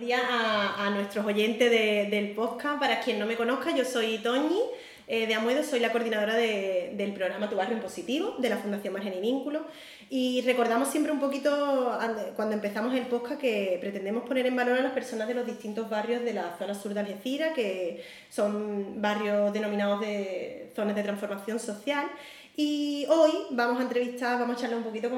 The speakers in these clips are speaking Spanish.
Días a, nuestros oyentes del podcast. Para quien no me conozca, yo soy Toñi eh, de Amuedo, soy la coordinadora del programa Tu Barrio en Positivo de la Fundación Margen y Vínculo. Y recordamos siempre un poquito, cuando empezamos el podcast, que pretendemos poner en valor a las personas de los distintos barrios de la zona sur de Algeciras, que son barrios denominados de zonas de transformación social y hoy vamos a entrevistar, vamos a charlar un poquito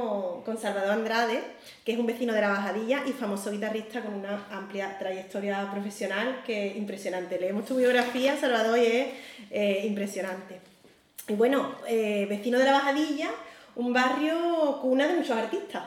con, Salvador Andrade, que es un vecino de la Bajadilla y famoso guitarrista con una amplia trayectoria profesional que es impresionante. Leemos tu biografía, Salvador, y es eh, impresionante. Y bueno, eh, vecino de la Bajadilla, un barrio cuna de muchos artistas.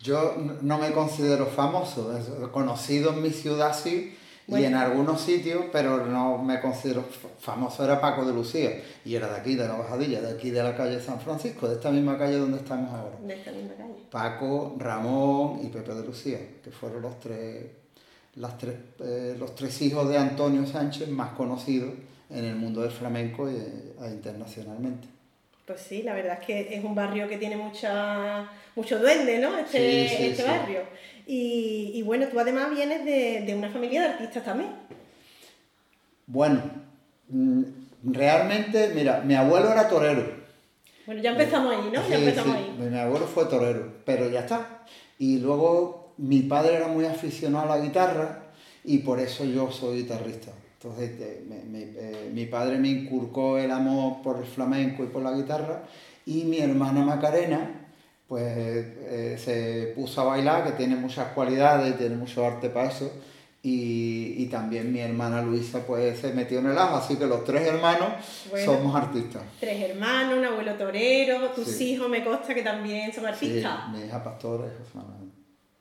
yo no me considero famoso, conocido en mi ciudad sí, y en algunos sitios, pero no me considero famoso, era Paco de Lucía, y era de aquí, de la Bajadilla, de aquí de la calle San Francisco, de esta misma calle donde estamos ahora. De esta misma calle. Paco, Ramón y Pepe de Lucía, que fueron los tres, las tres, eh, los tres hijos de Antonio Sánchez más conocidos en el mundo del flamenco e, internacionalmente. Pues sí, la verdad es que es un barrio que tiene mucha, mucho duende, ¿no? Este, este barrio. Y, bueno, tú además vienes de, una familia de artistas también. Bueno, mm, realmente, mira, mi abuelo era torero. Bueno, ya empezamos ahí, ¿no? ya empezamos ahí. Mi abuelo fue torero, pero ya está. Y luego mi padre era muy aficionado a la guitarra y por eso yo soy guitarrista. Entonces eh, eh, mi padre me inculcó el amor por el flamenco y por la guitarra y mi hermana Macarena pues eh, se puso a bailar, que tiene muchas cualidades y tiene mucho arte para eso. Y, también mi hermana Luisa pues se metió en el agua, así que los tres hermanos somos artistas. Tres hermanos, un abuelo torero, tus hijos me consta que también son artistas. Sí, mi hija pastora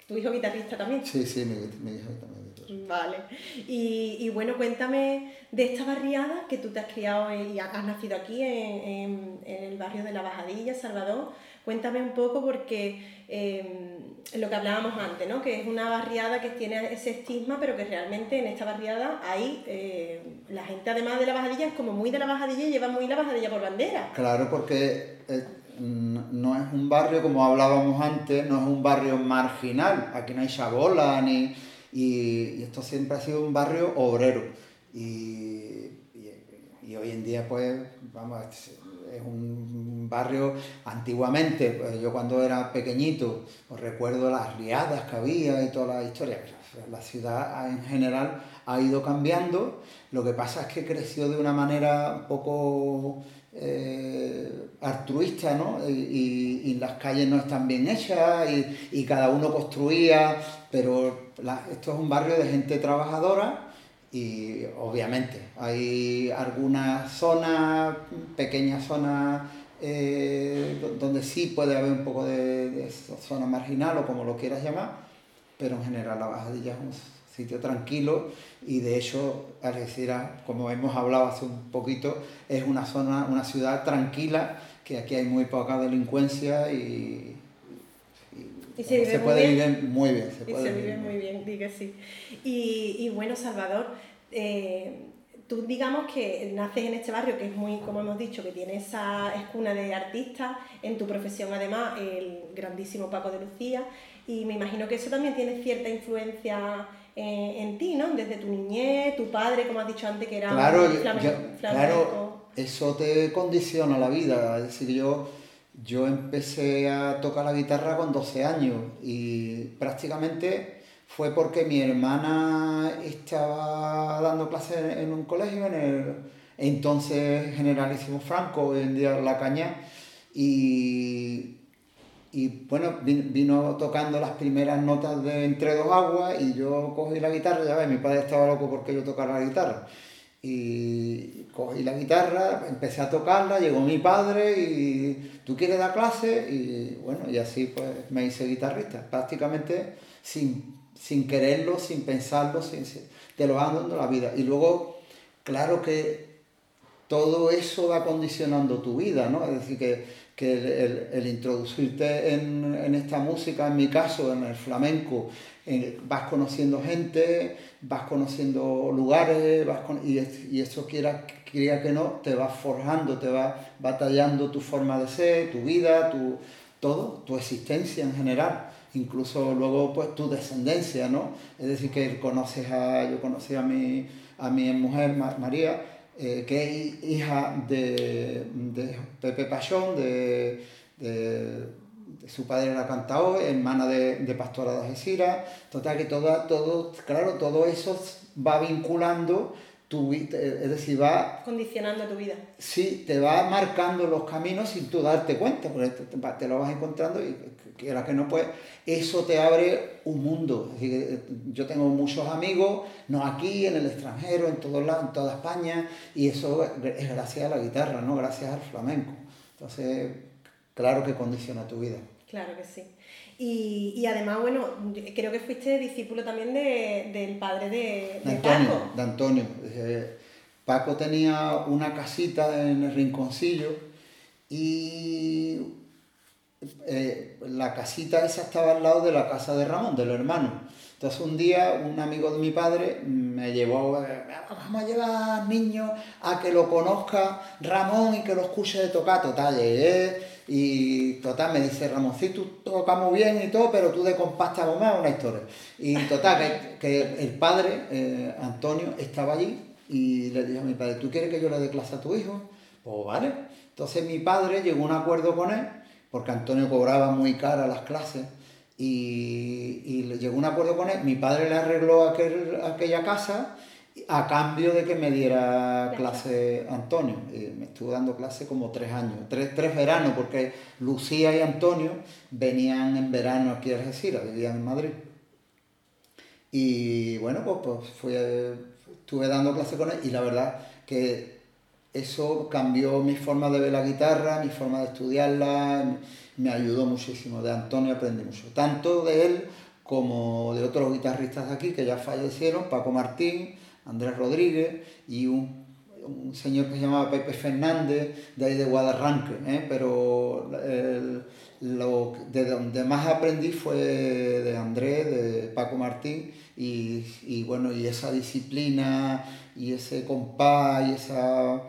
¿Tu hijo guitarrista también? Sí, sí, mi, mi hijo también. Vale. Y, y, bueno, cuéntame de esta barriada que tú te has criado y has nacido aquí en, en el barrio de La Bajadilla, Salvador. Cuéntame un poco porque em, lo que hablábamos antes, ¿no? que es una barriada que tiene ese estigma, pero que realmente en esta barriada hay, eh, la gente además de la bajadilla es como muy de la bajadilla y lleva muy la bajadilla por bandera. Claro, porque eh, no es un barrio, como hablábamos antes, no es un barrio marginal, aquí no hay chabola, ni, y, esto siempre ha sido un barrio obrero. Y, y hoy en día, pues, vamos, es un barrio antiguamente, pues, yo cuando era pequeñito, os recuerdo las riadas que había y toda la historia. La ciudad en general ha ido cambiando, lo que pasa es que creció de una manera un poco eh, altruista, ¿no? Y, las calles no están bien hechas y, cada uno construía, pero esto es un barrio de gente trabajadora y obviamente hay algunas zonas, pequeñas zonas eh, donde sí puede haber un poco de, zona marginal o como lo quieras llamar, pero en general la Bajadilla es un sitio tranquilo y de hecho Algeciras, como hemos hablado hace un poquito, es una zona, una ciudad tranquila, que aquí hay muy poca delincuencia y, se, puede vivir muy bien. Se y se vive muy bien, di sí. Y, y bueno, Salvador, eh, tú digamos que naces en este barrio que es muy, como hemos dicho, que tiene esa escuna de artistas, en tu profesión además el grandísimo Paco de Lucía, y me imagino que eso también tiene cierta influencia eh, en, ti, ¿no? Desde tu niñez, tu padre, como has dicho antes, que era claro, Claro, eso te condiciona la vida, es decir, yo yo empecé a tocar la guitarra con 12 años y prácticamente fue porque mi hermana estaba dando clases en un colegio, en el entonces Generalísimo Franco, hoy en La Caña, y, y bueno, vino, tocando las primeras notas de Entre dos aguas y yo cogí la guitarra, ya ves, mi padre estaba loco porque yo tocara la guitarra. Y cogí la guitarra, empecé a tocarla, llegó mi padre y tú quieres dar clase y bueno, y así pues me hice guitarrista, prácticamente sin, sin quererlo, sin pensarlo, sin, te lo van dando la vida. Y luego, claro que todo eso va condicionando tu vida, ¿no? Es decir, que, el, introducirte en, esta música, en mi caso, en el flamenco, vas conociendo gente, vas conociendo lugares, vas y, y, eso quiera, quiera que no, te va forjando, te va batallando tu forma de ser, tu vida, tu, todo, tu existencia en general incluso luego pues tu descendencia, ¿no? Es decir, que conoces a, yo conocí a mi, a mi mujer María, eh, que es hija de, Pepe Pachón, de, su padre era cantador, hermana de, Pastora de Algeciras, total que todo, todo, claro, todo eso va vinculando tu es decir, va... Condicionando tu vida. Sí, te va marcando los caminos sin tú darte cuenta, porque te, lo vas encontrando y quiera que no, pues eso te abre un mundo. Eh, yo tengo muchos amigos, no aquí, en el extranjero, en todos lados, en toda España, y eso es gracias a la guitarra, ¿no? Gracias al flamenco. Entonces, claro que condiciona tu vida. Claro que sí. Y, además, bueno, creo que fuiste discípulo también del padre de, de, Paco. De Antonio. Paco tenía una casita en el rinconcillo y eh, la casita esa estaba al lado de la casa de Ramón, del hermano. Entonces un día un amigo de mi padre me llevó, eh, vamos a llevar al niño a que lo conozca Ramón y que lo escuche de tocar, total, y total, me dice Ramón, sí, tocas muy bien y todo, pero tú de compás te más una historia. Y total, que, el padre, eh, Antonio, estaba allí y le dijo a mi padre, ¿tú quieres que yo le dé clase a tu hijo? Pues vale. Entonces mi padre llegó a un acuerdo con él, porque Antonio cobraba muy cara las clases, y, y llegó a un acuerdo con él. Mi padre le arregló aquel, aquella casa a cambio de que me diera clase Antonio. me estuvo dando clase como tres años, tres, tres veranos, porque Lucía y Antonio venían en verano aquí a Algeciras, vivían en Madrid. Y bueno, pues, pues fui, estuve dando clase con él y la verdad que eso cambió mi forma de ver la guitarra, mi forma de estudiarla, me ayudó muchísimo. De Antonio aprendí mucho, tanto de él como de otros guitarristas de aquí que ya fallecieron, Paco Martín, Andrés Rodríguez y un, señor que se llamaba Pepe Fernández, de ahí de Guadarranque, ¿eh? pero lo, de donde más aprendí fue de Andrés, de Paco Martín, y, bueno, y esa disciplina, y ese compás, y esa,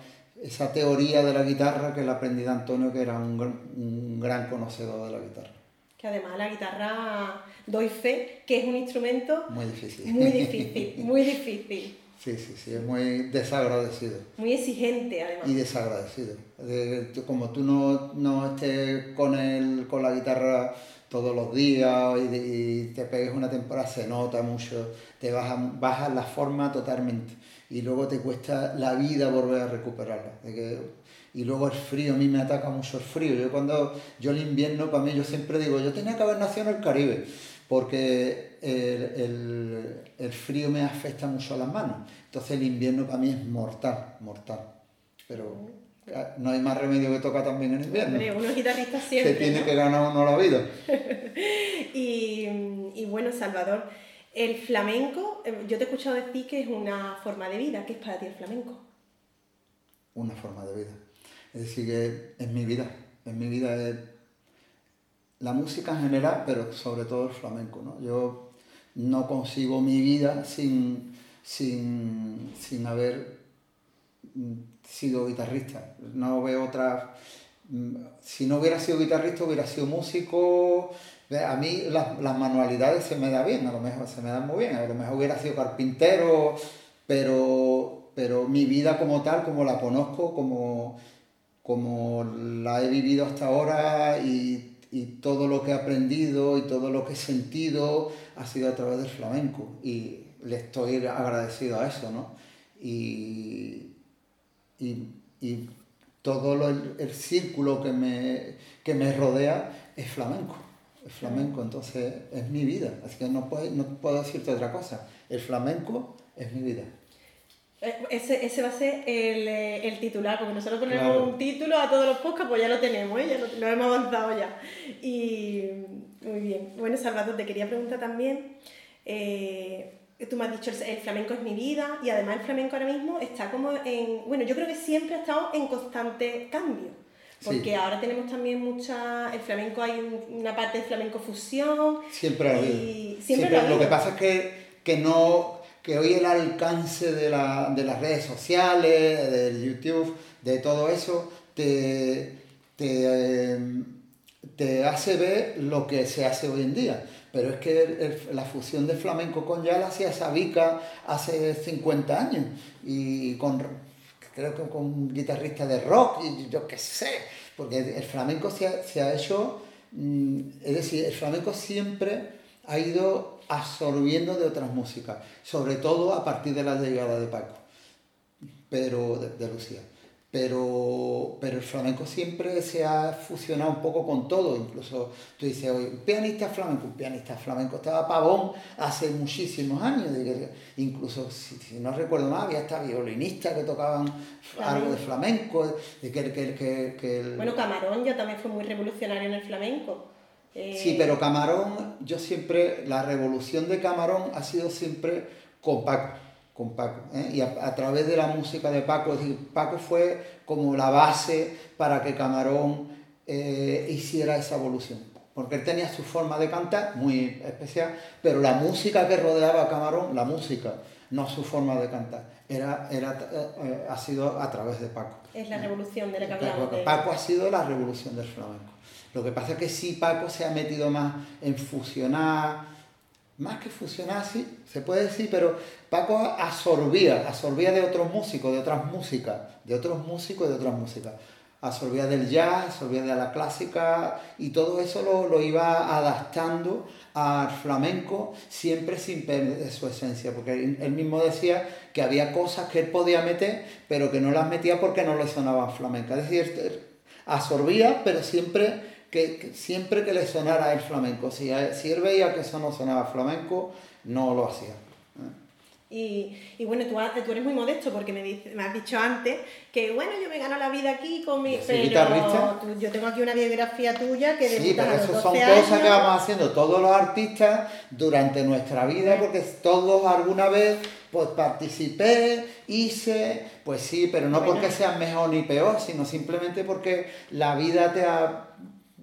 esa teoría de la guitarra que la aprendí de Antonio, que era un, un gran conocedor de la guitarra que además la guitarra doy fe que es un instrumento muy difícil. Muy difícil, muy difícil. Sí, sí, sí, es muy desagradecido. Muy exigente, además. Y desagradecido. como tú no, no estés con, el, con la guitarra todos los días y, te pegues una temporada, se nota mucho, te bajas baja la forma totalmente. Y luego te cuesta la vida volver a recuperarla. y luego el frío, a mí me ataca mucho el frío. Yo cuando, yo el invierno, para mí, yo siempre digo, yo tenía que haber nacido en el Caribe porque el, frío me afecta mucho a las manos. Entonces el invierno para mí es mortal, mortal. Pero no hay más remedio que tocar también en invierno. Hombre, uno guitarrista siempre. Se tiene que ganar uno la vida. y, bueno, Salvador, el flamenco, eh, yo te he escuchado decir que es una forma de vida. ¿Qué es para ti el flamenco? Una forma de vida. Es decir, que es mi vida. En mi vida es la música en general, pero sobre todo el flamenco. ¿no? Yo no consigo mi vida sin, sin, sin haber mm, sido guitarrista. No veo otra... Mm, si no hubiera sido guitarrista, hubiera sido músico. A mí las, manualidades se me da bien, a lo mejor se me dan muy bien. A lo mejor hubiera sido carpintero, pero, pero mi vida como tal, como la conozco, como, como la he vivido hasta ahora y y todo lo que he aprendido y todo lo que he sentido ha sido a través del flamenco y le estoy agradecido a eso, ¿no? Y, todo el, círculo que me, que me rodea es flamenco, es flamenco, entonces es mi vida, así que no puedo, no puedo decirte otra cosa, el flamenco es mi vida. Eh, ese, ese va a ser el, eh, el titular, porque nosotros ponemos un título a todos los podcasts, pues ya lo tenemos, ¿eh? ya lo, lo, hemos avanzado ya. Y muy bien. Bueno, Salvador, te quería preguntar también, eh, tú me has dicho, el, flamenco es mi vida, y además el flamenco ahora mismo está como en, bueno, yo creo que siempre ha estado en constante cambio. Porque ahora tenemos también mucha. El flamenco hay una parte de flamenco fusión. Siempre ha habido. Siempre, Lo que pasa es que, que no que hoy el alcance de, la, de las redes sociales, del YouTube, de todo eso, te, te, te, hace ver lo que se hace hoy en día. Pero es que la fusión de flamenco con ya la hacía Sabica hace 50 años y con, creo que con guitarristas de rock y yo qué sé, porque el flamenco se ha, se ha hecho, mm, es decir, el flamenco siempre ha ido absorbiendo de otras músicas, sobre todo a partir de la llegada de Paco, pero de, Lucía. Pero, pero el flamenco siempre se ha fusionado un poco con todo, incluso tú dices, hoy, un pianista flamenco, un pianista flamenco estaba Pavón hace muchísimos años, incluso si, no recuerdo mal, había hasta violinistas que tocaban algo de flamenco, de que, que, que, Bueno, Camarón ya también fue muy revolucionario en el flamenco. Sí, eh, pero Camarón, yo siempre, la revolución de Camarón ha sido siempre con Paco, con Paco, ¿eh? y a, través de la música de Paco, es decir, Paco fue como la base para que Camarón eh, hiciera esa evolución, porque él tenía su forma de cantar muy especial, pero la música que rodeaba a Camarón, la música, no su forma de cantar, era, era, ha sido a través de Paco. Es la revolución de la que Paco ha sido la revolución del flamenco. Lo que pasa es que sí Paco se ha metido más en fusionar, más que fusionar, sí, se puede decir, pero Paco absorbía, absorbía de otros músicos, de otras músicas, de otros músicos y de otras músicas. Absorbía del jazz, absorbía de la clásica y todo eso lo, lo iba adaptando al flamenco siempre sin perder su esencia, porque él mismo decía que había cosas que él podía meter, pero que no las metía porque no le sonaban flamenca. Es decir, absorbía, pero siempre que, siempre que le sonara el flamenco, si, si él veía que eso no sonaba flamenco, no lo hacía. Y, y, bueno, tú, tú, eres muy modesto porque me, me, has dicho antes que, bueno, yo me gano la vida aquí con mi... Pero yo tengo aquí una biografía tuya que Sí, pero eso son cosas que vamos haciendo todos los artistas durante nuestra vida porque todos alguna vez pues participé, hice, pues sí, pero no porque sean mejor ni peor, sino simplemente porque la vida te ha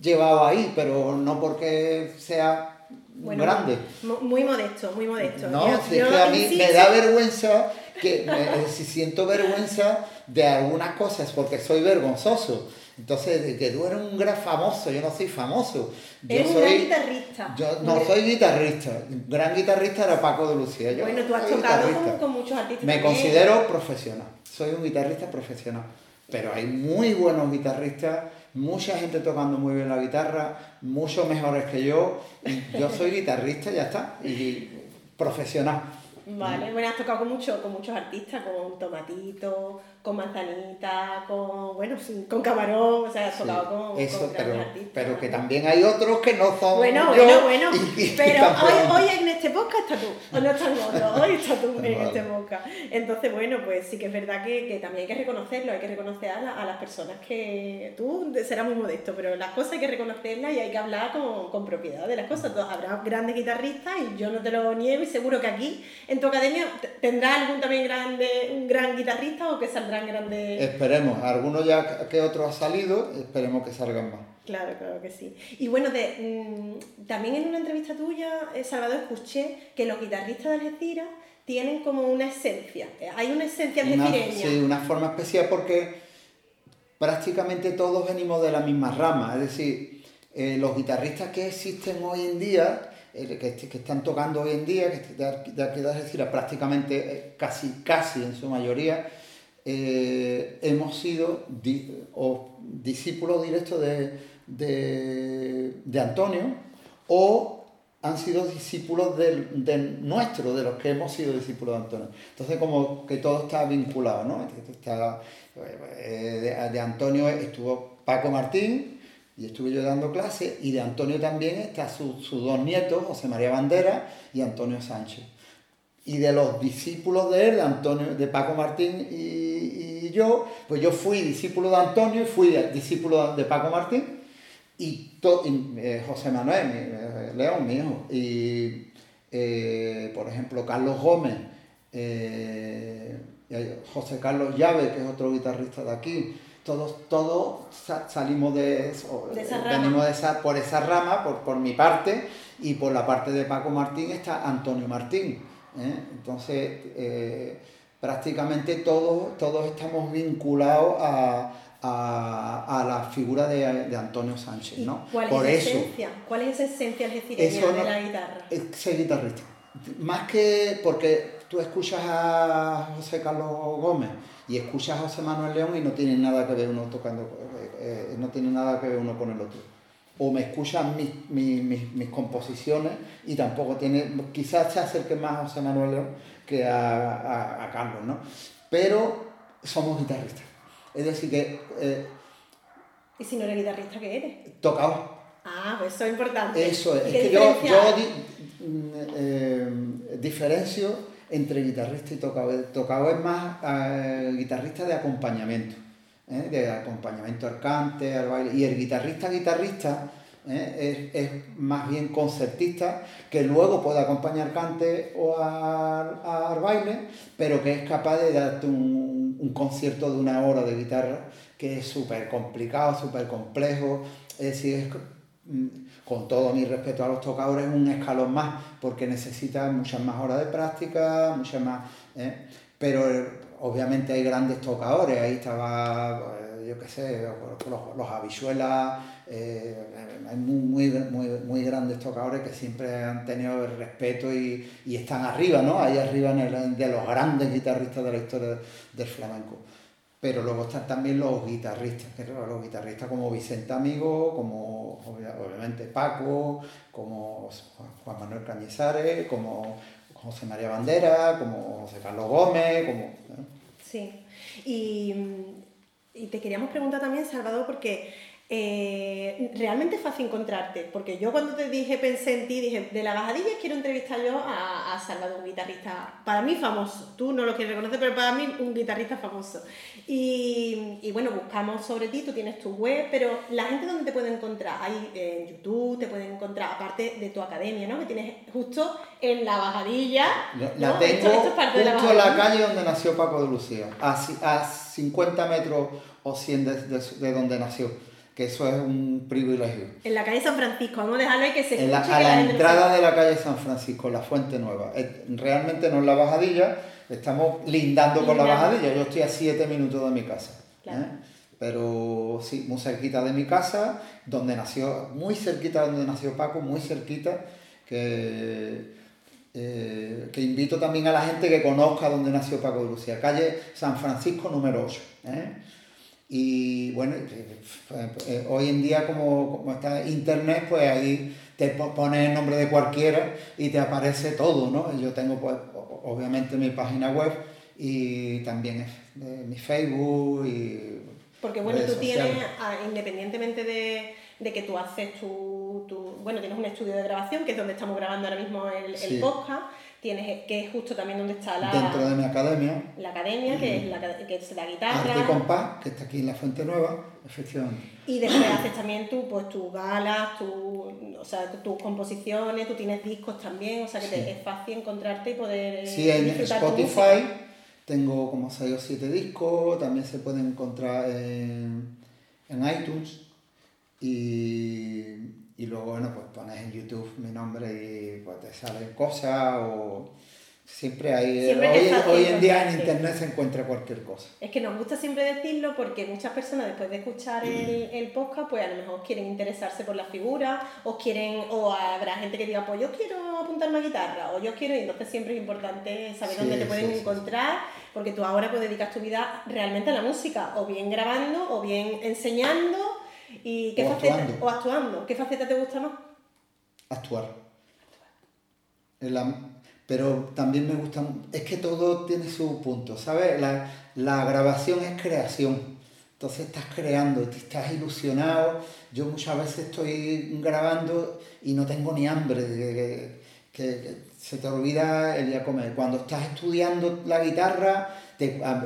llevado ahí, pero no porque sea grande. Muy modesto, muy modesto. No, es que a mí me da vergüenza, que si siento vergüenza de algunas cosas porque soy vergonzoso. Entonces, de que tú eres un gran famoso, yo no soy famoso. Yo eres soy, un gran guitarrista. Yo no soy guitarrista. Gran guitarrista era Paco de Lucía. Yo bueno, tú has tocado con, muchos artistas. Me considero profesional. Soy un guitarrista profesional. Pero hay muy buenos guitarristas mucha gente tocando muy bien la guitarra, mucho mejores que yo. Yo soy guitarrista, ya está, y profesional. Vale, bueno, has tocado con, mucho, con muchos artistas, con Tomatito, con Manzanita, con, bueno, con Camarón, o sea, has tocado con, eso, pero, artistas. Pero que también hay otros que no son Bueno, bueno, bueno, pero hoy, hoy, en este podcast estás tú, o no están otros, hoy estás tú en este podcast. Entonces, bueno, pues sí que es verdad que, que también hay que reconocerlo, hay que reconocer a, a, las personas que tú serás muy modesto, pero las cosas hay que reconocerlas y hay que hablar con, con propiedad de las cosas. Habrá grandes guitarristas y yo no te lo niego y seguro que aquí en tu academia tendrá algún también grande, un gran guitarrista o que saldrán grandes... Esperemos, algunos ya que otro ha salido, esperemos que salgan más. Claro, claro que sí. Y bueno, de, mm, también en una entrevista tuya, eh, Salvador, escuché que los guitarristas de Algeciras tienen como una esencia. Hay una esencia algecireña. sí, una forma especial porque prácticamente todos venimos de la misma rama. Es decir, eh, los guitarristas que existen hoy en día que, que, están tocando hoy en día, que de decir, prácticamente eh, casi, casi en su mayoría, eh, hemos sido o discípulos directos de, de, Antonio o han sido discípulos del, de nuestro, de los que hemos sido discípulos de Antonio. Entonces como que todo está vinculado, ¿no? Eh, de, de Antonio estuvo Paco Martín, y estuve yo dando clases, y de Antonio también está sus dos nietos, José María Bandera y Antonio Sánchez. Y de los discípulos de él, de Antonio, de Paco Martín y, yo, pues yo fui discípulo de Antonio y fui discípulo de Paco Martín. Y, eh, José Manuel eh, León, mi hijo, y eh, por ejemplo Carlos Gómez, José Carlos Llave, que es otro guitarrista de aquí, todos, todos salimos de eso, venimos de esa, por esa rama, por, por mi parte, y por la parte de Paco Martín está Antonio Martín. ¿eh? Entonces, eh, prácticamente todos, todos estamos vinculados a, a, la figura de, de Sánchez. ¿no? ¿Cuál es esa esencia? ¿Cuál es esa esencia de la guitarra? Es ser guitarrista. Más que porque tú escuchas a José Carlos Gómez y escuchas a José Manuel León y no tienen nada que ver uno tocando, eh, eh, no tiene nada que ver uno con el otro. O me escuchan mis, mis, mis, composiciones y tampoco tiene, quizás se acerque más a José Manuel León que a, a, Carlos, ¿no? Pero somos guitarristas. Es decir, que... Eh, ¿Y si no eres guitarrista, qué eres? Tocado. Ah, pues eso es importante. Eso es. es que yo, yo mm, diferencio entre guitarrista y tocado. tocado es más eh, guitarrista de acompañamiento, ¿eh? de acompañamiento al cante, al baile. Y el guitarrista guitarrista ¿eh? es, más bien concertista, que luego puede acompañar cante o al, baile, pero que es capaz de darte un, un concierto de una hora de guitarra que es súper complicado, súper complejo. Es decir, es, mm, con todo mi respeto a los tocadores, un escalón más, porque necesitan muchas más horas de práctica, muchas más... ¿eh? Pero obviamente hay grandes tocadores, ahí estaba, pues, yo qué sé, los, los habichuelas, eh, hay muy, muy, muy, grandes tocadores que siempre han tenido el respeto y, y están arriba, ¿no? Ahí arriba de los grandes guitarristas de la historia del flamenco pero luego están también los guitarristas, los guitarristas como Vicente Amigo, como obviamente Paco, como Juan Manuel Cañizares, como José María Bandera, como José Carlos Gómez, como... Sí, y, y te queríamos preguntar también, Salvador, porque eh, realmente es fácil encontrarte, porque yo cuando te dije, pensé en ti, dije, de la bajadilla quiero entrevistar yo a, a Salvador, un guitarrista, para mí famoso, tú no lo quieres reconocer, pero para mí un guitarrista famoso. Y, y bueno, buscamos sobre ti, tú tienes tu web, pero la gente donde te puede encontrar, hay en YouTube, te pueden encontrar, aparte de tu academia, ¿no? Que tienes justo en la bajadilla. La, tengo justo en la calle donde nació Paco de Lucía, a, a 50 metros o 100 de donde nació que eso es un privilegio. En la calle San Francisco, vamos a dejarlo ahí que se en la, A la, entrada de la calle San Francisco, la Fuente Nueva. Realmente no es la bajadilla, estamos lindando con la bajadilla. Yo estoy a 7 minutos de mi casa. ¿eh? Pero sí, muy cerquita de mi casa, donde nació, muy cerquita donde nació Paco, muy cerquita, que, eh, que invito también a la gente que conozca donde nació Paco de Lucía, calle San Francisco número 8. Y bueno, eh, hoy en día como, está internet, pues ahí te pones el nombre de cualquiera y te aparece todo, ¿no? Yo tengo pues obviamente mi página web y también mi Facebook y... Porque bueno, tú tienes, independientemente de, de, que tú haces tu, tu, Bueno, tienes un estudio de grabación, que es donde estamos grabando ahora mismo el, el podcast tienes que es justo también donde está la dentro de mi academia. La academia que es la, que es la guitarra. Arte Compás que está aquí en la Fuente Nueva efectivamente. Y después haces también tú pues tus galas tu, o sea tus composiciones tú tienes discos también o sea que te, es fácil encontrarte y poder sí en Spotify tengo como 6 o 7 discos también se pueden encontrar en, en iTunes y y luego, bueno, pues pones en YouTube mi nombre y pues te salen cosas o siempre hay... hoy, en día en Internet se encuentra cualquier cosa. Es que nos gusta siempre decirlo porque muchas personas después de escuchar el, el podcast pues a lo mejor quieren interesarse por la figura o quieren, o habrá gente que diga pues yo quiero apuntarme a guitarra o yo quiero y entonces siempre es importante saber dónde te pueden encontrar porque tú ahora pues dedicas tu vida realmente a la música o bien grabando o bien enseñando ¿Y qué o faceta, actuando. O actuando. ¿Qué faceta te gusta más? Actuar. pero también me gusta, es que todo tiene su punto, ¿sabes? La, la grabación es creación. Entonces estás creando, estás ilusionado. Yo muchas veces estoy grabando y no tengo ni hambre. Que, que, se te olvida el día comer. Cuando estás estudiando la guitarra,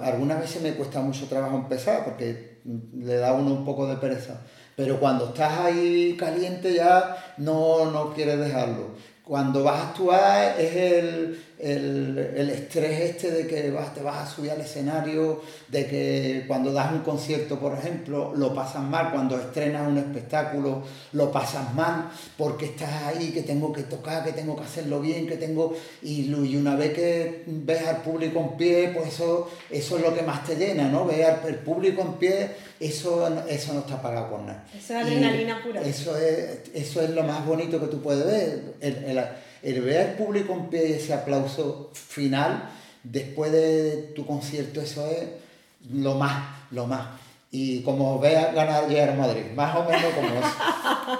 algunas veces me cuesta mucho trabajo empezar porque le da uno un poco de pereza. Pero cuando estás ahí caliente ya no, no quieres dejarlo. Cuando vas a actuar es el, el, estrés este de que vas, te vas a subir al escenario, de que cuando das un concierto, por ejemplo, lo pasas mal, cuando estrenas un espectáculo, lo pasas mal, porque estás ahí, que tengo que tocar, que tengo que hacerlo bien, que tengo... Y, y una vez que ves al público en pie, pues eso, eso es lo que más te llena, ¿no? Ver al público en pie, eso, eso no está pagado por nada. Eso es adrenalina pura. Eso es, eso es lo más bonito que tú puedes ver. el, el ver al público en pie y ese aplauso final después de tu concierto, eso es lo más, lo más. Y como veas ganar llegar Madrid, más o menos como eso.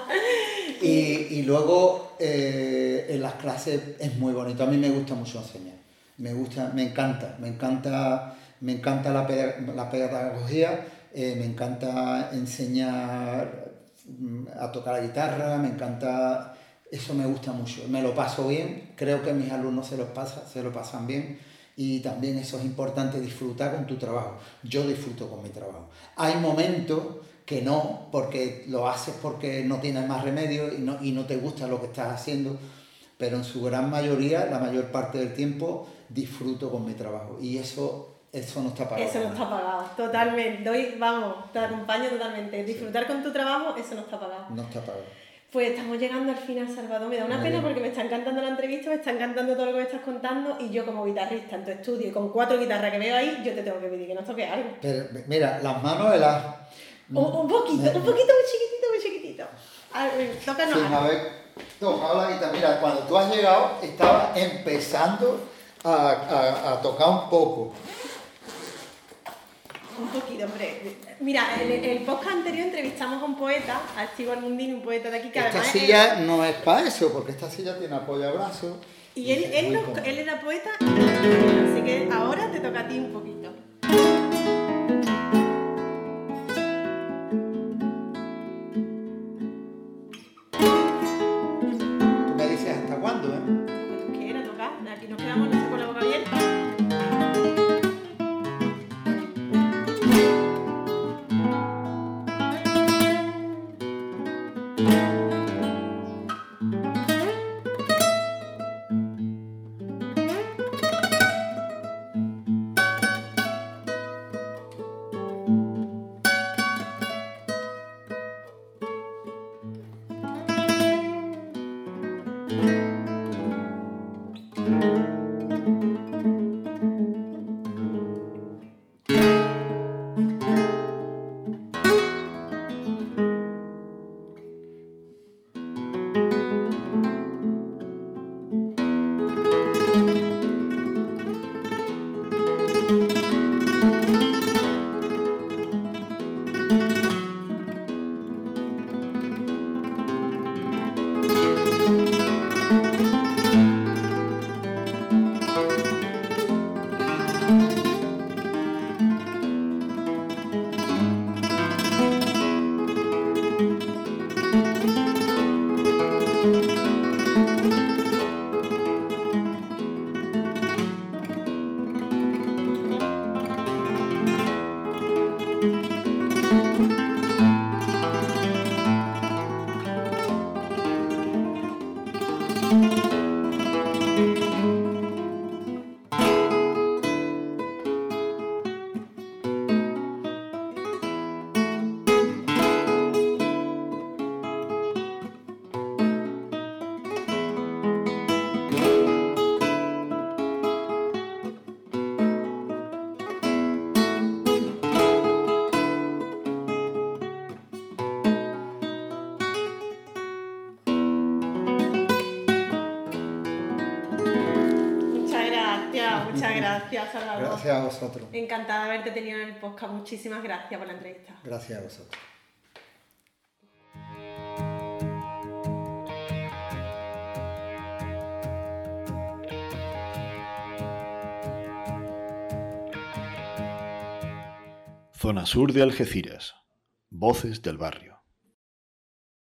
Y, luego eh, en las clases es muy bonito. A mí me gusta mucho enseñar. Me gusta, me encanta, me encanta, me encanta la, la pedagogía, eh, me encanta enseñar mm, a tocar la guitarra, me encanta eso me gusta mucho, me lo paso bien, creo que mis alumnos se lo, pasa, se lo pasan bien y también eso es importante, disfrutar con tu trabajo. Yo disfruto con mi trabajo. Hay momentos que no, porque lo haces porque no tienes más remedio y no, y no te gusta lo que estás haciendo, pero en su gran mayoría, la mayor parte del tiempo, disfruto con mi trabajo y eso eso no está pagado. Eso no está pagado, totalmente. Doy, vamos, te acompaño totalmente. Disfrutar con tu trabajo, eso no está pagado. No está pagado. Pues estamos llegando al final, Salvador. Me da una pena porque me está encantando la entrevista, me está encantando todo lo que me estás contando y yo como guitarrista en tu estudio y con cuatro guitarras que veo ahí, yo te tengo que pedir que nos toques algo. Pero mira, las manos de las... Un, un, poquito, un poquito muy chiquitito, muy chiquitito. A ver, tócanos sí, A ver, toca la guitarra. Mira, cuando tú has llegado, estaba empezando a, a, a tocar un poco. Un poquito, hombre. Mira, en el, podcast anterior entrevistamos a un poeta, a Chivo Armundini, un poeta de aquí que Esta silla no es para eso, porque esta silla tiene apoyo a brazos. Y él, él, él era poeta, así que ahora te toca a ti un poquito. Gracias a vosotros. Encantada de haberte tenido en el podcast. Muchísimas gracias por la entrevista. Gracias a vosotros. Zona Sur de Algeciras. Voces del barrio.